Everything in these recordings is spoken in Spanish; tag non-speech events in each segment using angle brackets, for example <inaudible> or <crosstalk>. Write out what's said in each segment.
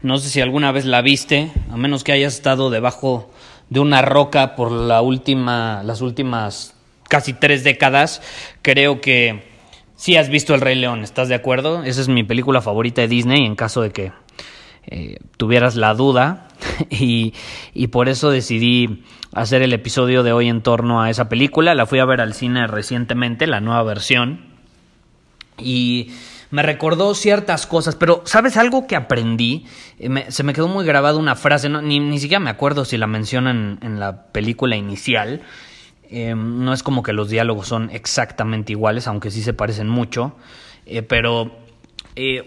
No sé si alguna vez la viste, a menos que hayas estado debajo de una roca por la última, las últimas casi tres décadas. Creo que sí has visto El Rey León, ¿estás de acuerdo? Esa es mi película favorita de Disney en caso de que eh, tuvieras la duda. <laughs> y, y por eso decidí hacer el episodio de hoy en torno a esa película. La fui a ver al cine recientemente, la nueva versión. Y me recordó ciertas cosas, pero ¿sabes algo que aprendí? Eh, se me quedó muy grabada una frase, ni, ni, siquiera me acuerdo si la mencionan en la película inicial. Eh, no es como que los diálogos son exactamente iguales, aunque sí se parecen mucho, eh, pero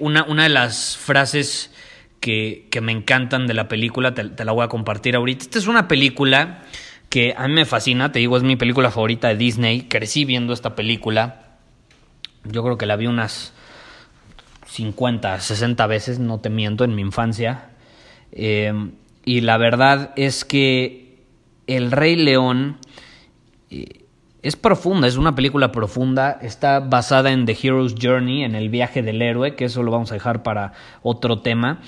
una, una, de las frases que, que, me encantan de la película, te la voy a compartir ahorita. Esta es una película que a mí me fascina, te digo, es mi película favorita de Disney, crecí viendo esta película, yo creo que la vi unas 50, 60 veces, no te miento, en mi infancia. Eh, y la verdad es que El Rey León eh, es profunda, es una película profunda, está basada en The Hero's Journey, en el viaje del héroe, que eso lo vamos a dejar para otro tema.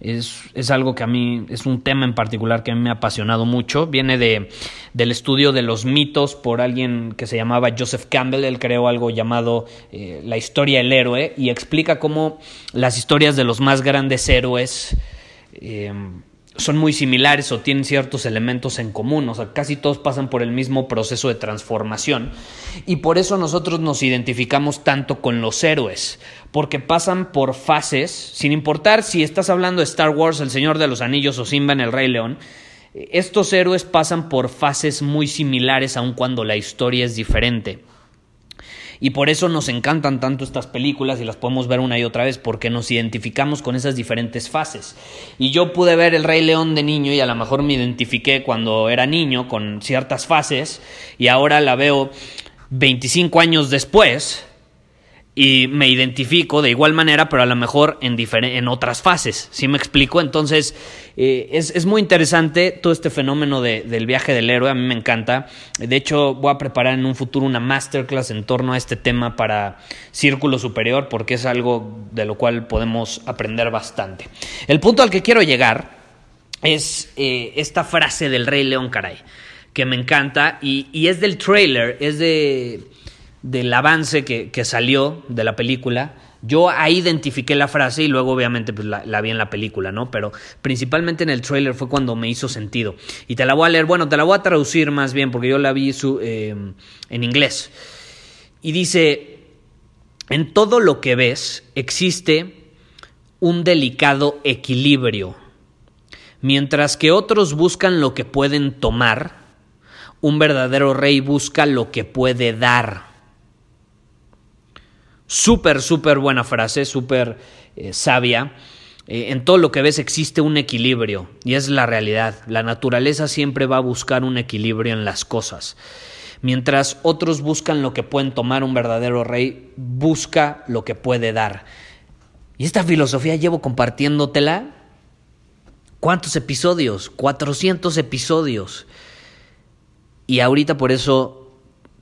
Es, es, algo que a mí, es un tema en particular que a mí me ha apasionado mucho. Viene de, del estudio de los mitos por alguien que se llamaba Joseph Campbell. Él creó algo llamado eh, La historia del héroe y explica cómo las historias de los más grandes héroes eh, son muy similares o tienen ciertos elementos en común, o sea, casi todos pasan por el mismo proceso de transformación y por eso nosotros nos identificamos tanto con los héroes, porque pasan por fases, sin importar si estás hablando de Star Wars, El Señor de los Anillos o Simba en El Rey León, estos héroes pasan por fases muy similares aun cuando la historia es diferente. Y por eso nos encantan tanto estas películas y las podemos ver una y otra vez, porque nos identificamos con esas diferentes fases. Y yo pude ver El Rey León de niño y a lo mejor me identifiqué cuando era niño con ciertas fases y ahora la veo 25 años después y me identifico de igual manera, pero a lo mejor en, en otras fases, ¿sí me explico? Entonces, eh, es, es, muy interesante todo este fenómeno de, del viaje del héroe, a mí me encanta. De hecho, voy a preparar en un futuro una masterclass en torno a este tema para Círculo Superior, porque es algo de lo cual podemos aprender bastante. El punto al que quiero llegar es eh, esta frase del Rey León, caray, que me encanta, y, y es del trailer, es de del avance que, que, salió de la película, yo ahí identifiqué la frase y luego obviamente pues la, vi en la película, ¿no? Pero principalmente en el trailer fue cuando me hizo sentido. Y te la voy a leer, bueno, te la voy a traducir más bien porque yo la vi su, eh, en inglés. Y dice, en todo lo que ves existe un delicado equilibrio. Mientras que otros buscan lo que pueden tomar, un verdadero rey busca lo que puede dar. Súper, súper buena frase, súper eh, sabia. Eh, en todo lo que ves existe un equilibrio y es la realidad. La naturaleza siempre va a buscar un equilibrio en las cosas. Mientras otros buscan lo que pueden tomar, un verdadero rey busca lo que puede dar. Y esta filosofía llevo compartiéndotela. ¿Cuántos episodios? 400 episodios. Y ahorita por eso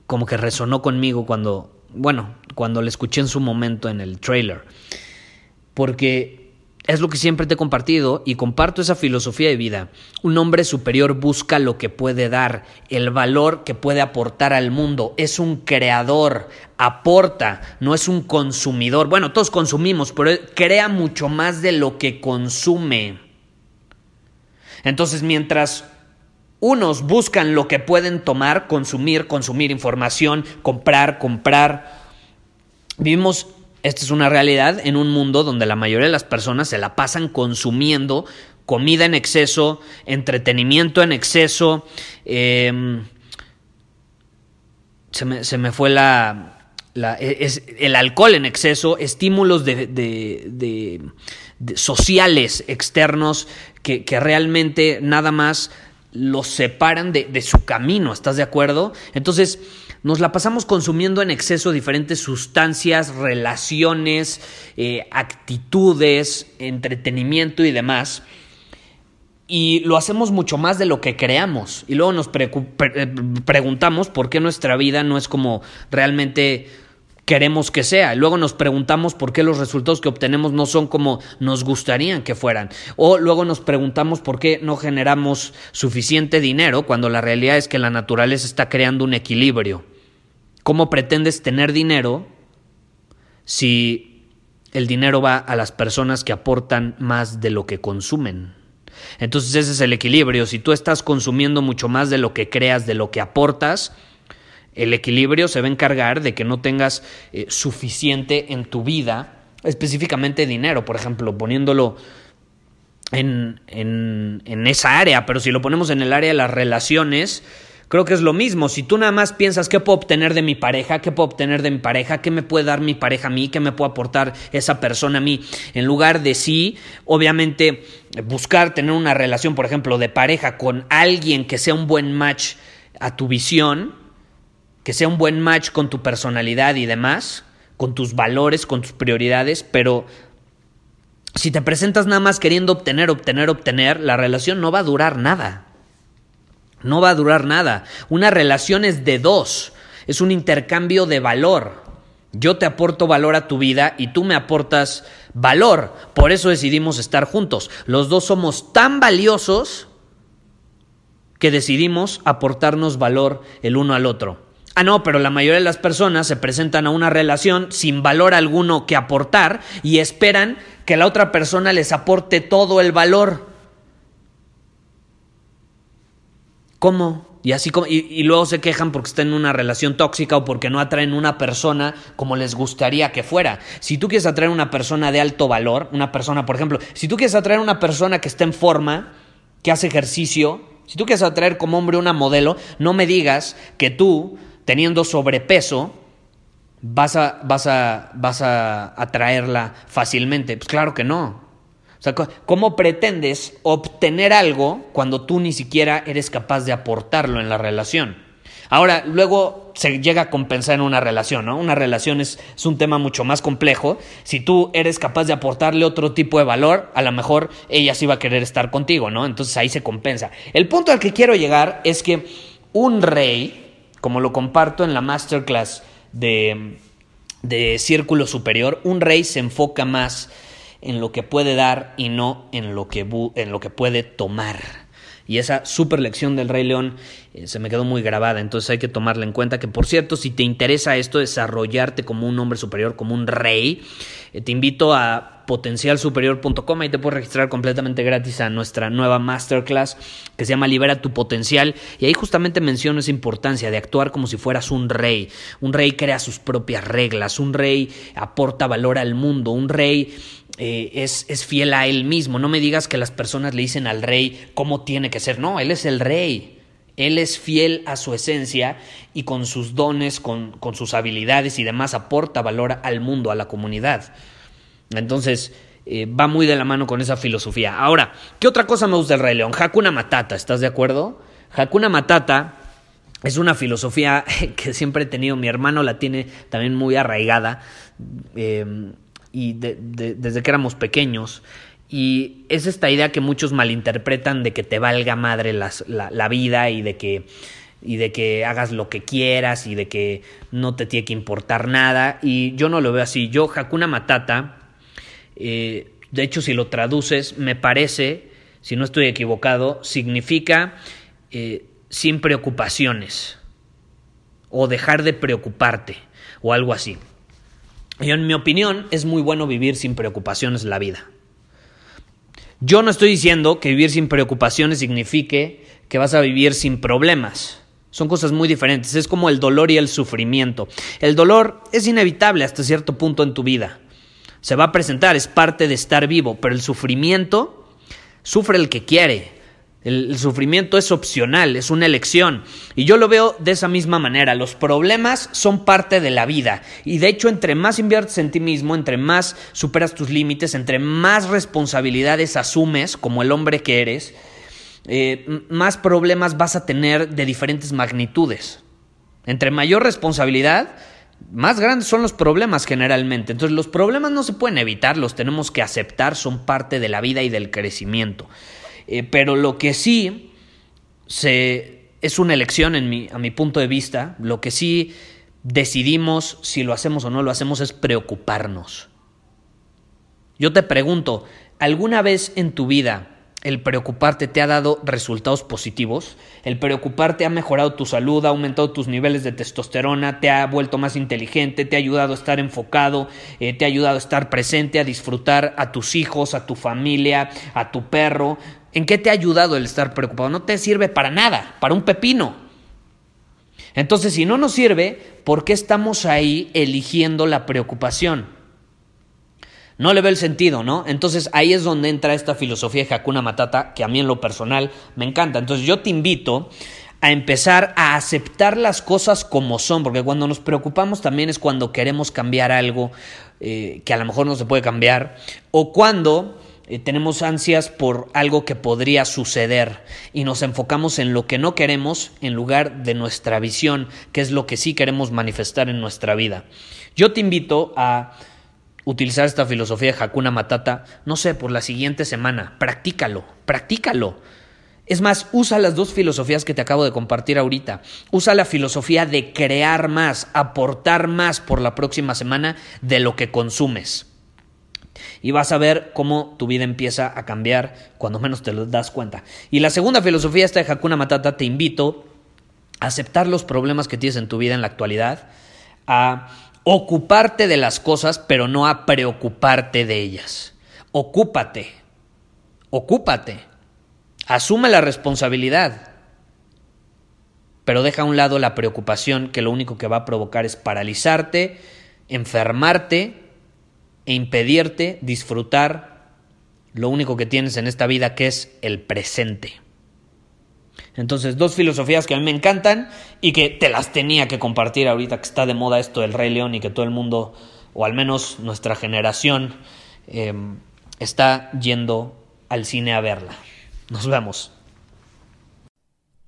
como que resonó conmigo cuando, bueno, cuando la escuché en su momento en el trailer. Porque es lo que siempre te he compartido y comparto esa filosofía de vida. Un hombre superior busca lo que puede dar, el valor que puede aportar al mundo. Es un creador, aporta, no es un consumidor. Bueno, todos consumimos, pero crea mucho más de lo que consume. Entonces, mientras unos buscan lo que pueden tomar, consumir, consumir información, comprar, comprar, vivimos esta es una realidad en un mundo donde la mayoría de las personas se la pasan consumiendo comida en exceso, entretenimiento en exceso. Em, se, me, fue la, es, el alcohol en exceso, estímulos de, sociales externos que, realmente nada más los separan de, su camino, ¿estás de acuerdo? Entonces, nos la pasamos consumiendo en exceso diferentes sustancias, relaciones, eh, actitudes, entretenimiento y demás. Y lo hacemos mucho más de lo que creamos. Y luego nos eh, preguntamos por qué nuestra vida no es como realmente queremos que sea. Luego nos preguntamos por qué los resultados que obtenemos no son como nos gustarían que fueran. O luego nos preguntamos por qué no generamos suficiente dinero cuando la realidad es que la naturaleza está creando un equilibrio. ¿Cómo pretendes tener dinero si el dinero va a las personas que aportan más de lo que consumen? Entonces ese es el equilibrio. Si tú estás consumiendo mucho más de lo que creas, de lo que aportas, el equilibrio se va a encargar de que no tengas eh, suficiente en tu vida, específicamente dinero, por ejemplo, poniéndolo en, en, en, esa área, pero si lo ponemos en el área de las relaciones, creo que es lo mismo. Si tú nada más piensas qué puedo obtener de mi pareja, qué puedo obtener de mi pareja, qué me puede dar mi pareja a mí, qué me puede aportar esa persona a mí, en lugar de sí, obviamente buscar tener una relación, por ejemplo, de pareja con alguien que sea un buen match a tu visión, que sea un buen match con tu personalidad y demás, con tus valores, con tus prioridades, pero si te presentas nada más queriendo obtener, obtener, obtener, la relación no va a durar nada. No va a durar nada. Una relación es de dos, es un intercambio de valor. Yo te aporto valor a tu vida y tú me aportas valor. Por eso decidimos estar juntos. Los dos somos tan valiosos que decidimos aportarnos valor el uno al otro. Ah, no, pero la mayoría de las personas se presentan a una relación sin valor alguno que aportar y esperan que la otra persona les aporte todo el valor. ¿Cómo? Y así como, y, luego se quejan porque están en una relación tóxica o porque no atraen una persona como les gustaría que fuera. Si tú quieres atraer una persona de alto valor, una persona, por ejemplo, si tú quieres atraer una persona que está en forma, que hace ejercicio, si tú quieres atraer como hombre una modelo, no me digas que tú teniendo sobrepeso, vas a, vas a, vas a atraerla fácilmente. Pues claro que no. O sea, ¿cómo pretendes obtener algo cuando tú ni siquiera eres capaz de aportarlo en la relación? Ahora, luego se llega a compensar en una relación, ¿no? Una relación es, es, un tema mucho más complejo. Si tú eres capaz de aportarle otro tipo de valor, a lo mejor ella sí va a querer estar contigo, ¿no? Entonces ahí se compensa. El punto al que quiero llegar es que un rey, como lo comparto en la masterclass de, de Círculo Superior, un rey se enfoca más en lo que puede dar y no en lo que, en lo que puede tomar. Y esa super lección del Rey León eh, se me quedó muy grabada, entonces hay que tomarla en cuenta. Que por cierto, si te interesa esto, desarrollarte como un hombre superior, como un rey, eh, te invito a potencialsuperior.com, ahí te puedes registrar completamente gratis a nuestra nueva masterclass que se llama Libera tu potencial y ahí justamente menciono esa importancia de actuar como si fueras un rey. Un rey crea sus propias reglas, un rey aporta valor al mundo, un rey eh, es, es, fiel a él mismo. No me digas que las personas le dicen al rey cómo tiene que ser. No, él es el rey. Él es fiel a su esencia y con sus dones, con, con sus habilidades y demás aporta valor al mundo, a la comunidad. Entonces, eh, va muy de la mano con esa filosofía. Ahora, ¿qué otra cosa me gusta del Rey León? Hakuna Matata, ¿estás de acuerdo? Hakuna Matata es una filosofía <laughs> que siempre he tenido, mi hermano la tiene también muy arraigada. Eh, y desde que éramos pequeños. Y es esta idea que muchos malinterpretan de que te valga madre la, vida y de que y de que hagas lo que quieras y de que no te tiene que importar nada. Y yo no lo veo así. Yo, Hakuna Matata, eh, De hecho, si lo traduces, me parece, si no estoy equivocado, significa eh, sin preocupaciones o dejar de preocuparte o algo así. Y en mi opinión es muy bueno vivir sin preocupaciones la vida. Yo no estoy diciendo que vivir sin preocupaciones signifique que vas a vivir sin problemas. Son cosas muy diferentes. Es como el dolor y el sufrimiento. El dolor es inevitable hasta cierto punto en tu vida. Se va a presentar, es parte de estar vivo, pero el sufrimiento sufre el que quiere. El, sufrimiento es opcional, es una elección. Y yo lo veo de esa misma manera. Los problemas son parte de la vida. Y de hecho, entre más inviertes en ti mismo, entre más superas tus límites, entre más responsabilidades asumes como el hombre que eres, eh, más problemas vas a tener de diferentes magnitudes. Entre mayor responsabilidad, más grandes son los problemas generalmente. Entonces los problemas no se pueden evitar, los tenemos que aceptar, son parte de la vida y del crecimiento. Eh, pero lo que sí se, es una elección en mi, a mi punto de vista, lo que sí decidimos si lo hacemos o no lo hacemos es preocuparnos. Yo te pregunto, ¿alguna vez en tu vida el preocuparte te ha dado resultados positivos, el preocuparte ha mejorado tu salud, ha aumentado tus niveles de testosterona, te ha vuelto más inteligente, te ha ayudado a estar enfocado, eh, te ha ayudado a estar presente, a disfrutar a tus hijos, a tu familia, a tu perro. ¿En qué te ha ayudado el estar preocupado? No te sirve para nada, para un pepino. Entonces, si no nos sirve, ¿por qué estamos ahí eligiendo la preocupación? No le ve el sentido, ¿no? Entonces ahí es donde entra esta filosofía de Hakuna Matata, que a mí en lo personal me encanta. Entonces yo te invito a empezar a aceptar las cosas como son, porque cuando nos preocupamos también es cuando queremos cambiar algo eh, que a lo mejor no se puede cambiar, o cuando eh, tenemos ansias por algo que podría suceder y nos enfocamos en lo que no queremos en lugar de nuestra visión, que es lo que sí queremos manifestar en nuestra vida. Yo te invito a utilizar esta filosofía de Hakuna Matata, no sé, por la siguiente semana. Practícalo, practícalo. Es más, usa las dos filosofías que te acabo de compartir ahorita. Usa la filosofía de crear más, aportar más por la próxima semana de lo que consumes. Y vas a ver cómo tu vida empieza a cambiar cuando menos te lo das cuenta. Y la segunda filosofía, esta de Hakuna Matata, te invito a aceptar los problemas que tienes en tu vida en la actualidad, a ocuparte de las cosas, pero no a preocuparte de ellas. Ocúpate, ocúpate, asume la responsabilidad, pero deja a un lado la preocupación que lo único que va a provocar es paralizarte, enfermarte e impedirte disfrutar lo único que tienes en esta vida que es el presente. Entonces, dos filosofías que a mí me encantan y que te las tenía que compartir ahorita que está de moda esto del Rey León y que todo el mundo, o al menos nuestra generación, em, está yendo al cine a verla. Nos vemos.